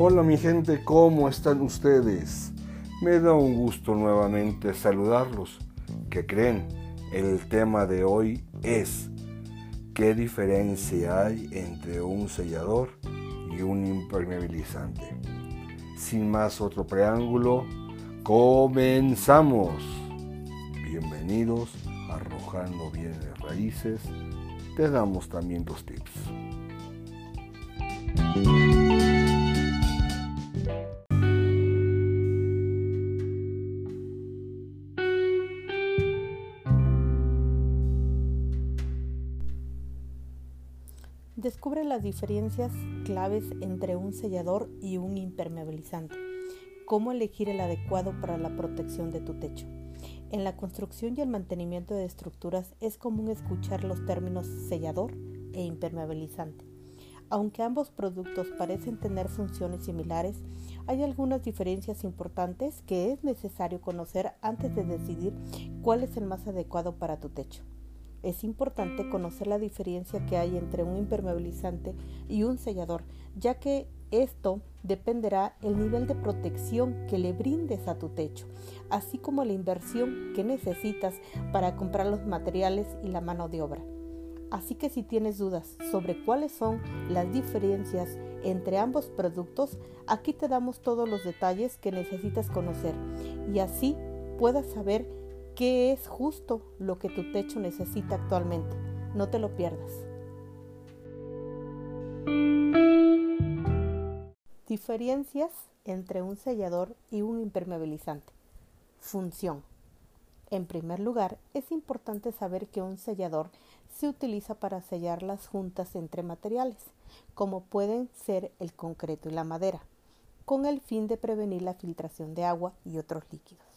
Hola mi gente, ¿cómo están ustedes? Me da un gusto nuevamente saludarlos. ¿Qué creen? El tema de hoy es ¿qué diferencia hay entre un sellador y un impermeabilizante? Sin más otro preámbulo, comenzamos. Bienvenidos a Arrojando Bienes Raíces. Te damos también los tips. Descubre las diferencias claves entre un sellador y un impermeabilizante. Cómo elegir el adecuado para la protección de tu techo. En la construcción y el mantenimiento de estructuras es común escuchar los términos sellador e impermeabilizante. Aunque ambos productos parecen tener funciones similares, hay algunas diferencias importantes que es necesario conocer antes de decidir cuál es el más adecuado para tu techo. Es importante conocer la diferencia que hay entre un impermeabilizante y un sellador, ya que esto dependerá el nivel de protección que le brindes a tu techo, así como la inversión que necesitas para comprar los materiales y la mano de obra. Así que si tienes dudas sobre cuáles son las diferencias entre ambos productos, aquí te damos todos los detalles que necesitas conocer y así puedas saber qué es justo lo que tu techo necesita actualmente. No te lo pierdas. Diferencias entre un sellador y un impermeabilizante. Función. En primer lugar, es importante saber que un sellador se utiliza para sellar las juntas entre materiales, como pueden ser el concreto y la madera, con el fin de prevenir la filtración de agua y otros líquidos.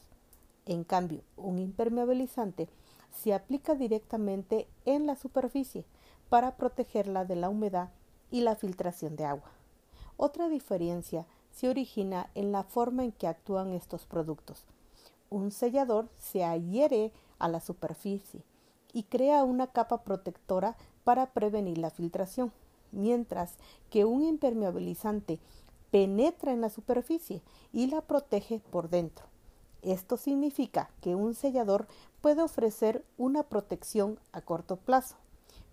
En cambio, un impermeabilizante se aplica directamente en la superficie para protegerla de la humedad y la filtración de agua. Otra diferencia se origina en la forma en que actúan estos productos. Un sellador se adhiere a la superficie y crea una capa protectora para prevenir la filtración, mientras que un impermeabilizante penetra en la superficie y la protege por dentro. Esto significa que un sellador puede ofrecer una protección a corto plazo,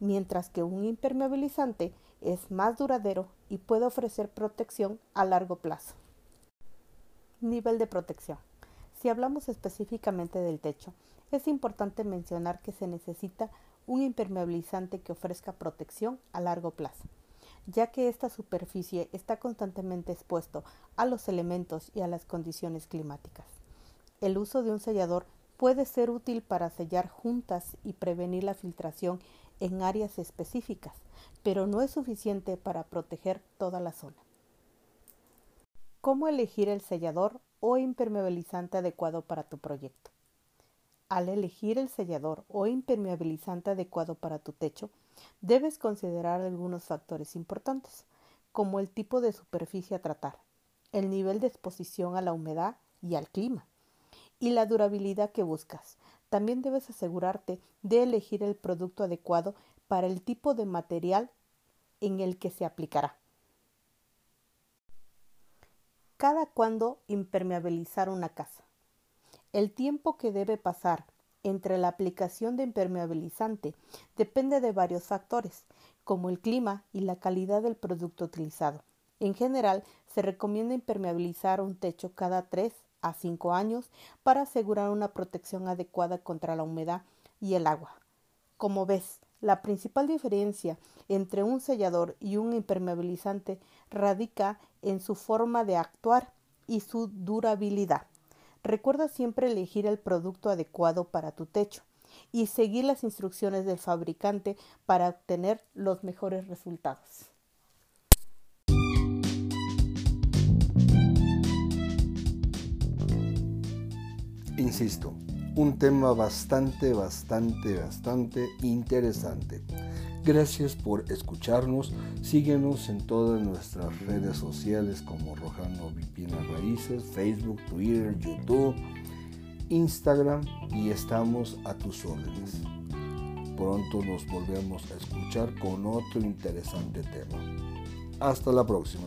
mientras que un impermeabilizante es más duradero y puede ofrecer protección a largo plazo. Nivel de protección. Si hablamos específicamente del techo, es importante mencionar que se necesita un impermeabilizante que ofrezca protección a largo plazo, ya que esta superficie está constantemente expuesto a los elementos y a las condiciones climáticas. El uso de un sellador puede ser útil para sellar juntas y prevenir la filtración en áreas específicas, pero no es suficiente para proteger toda la zona. ¿Cómo elegir el sellador o impermeabilizante adecuado para tu proyecto? Al elegir el sellador o impermeabilizante adecuado para tu techo, debes considerar algunos factores importantes, como el tipo de superficie a tratar, el nivel de exposición a la humedad y al clima, y la durabilidad que buscas. También debes asegurarte de elegir el producto adecuado para el tipo de material en el que se aplicará. Cada cuándo impermeabilizar una casa. El tiempo que debe pasar entre la aplicación de impermeabilizante depende de varios factores, como el clima y la calidad del producto utilizado. En general, se recomienda impermeabilizar un techo cada 3 a 5 años para asegurar una protección adecuada contra la humedad y el agua. Como ves, la principal diferencia entre un sellador y un impermeabilizante radica en su forma de actuar y su durabilidad. Recuerda siempre elegir el producto adecuado para tu techo y seguir las instrucciones del fabricante para obtener los mejores resultados. Insisto, un tema bastante, bastante, bastante interesante. Gracias por escucharnos. Síguenos en todas nuestras redes sociales como Rojano Vipinas Raíces, Facebook, Twitter, YouTube, Instagram y estamos a tus órdenes. Pronto nos volvemos a escuchar con otro interesante tema. Hasta la próxima.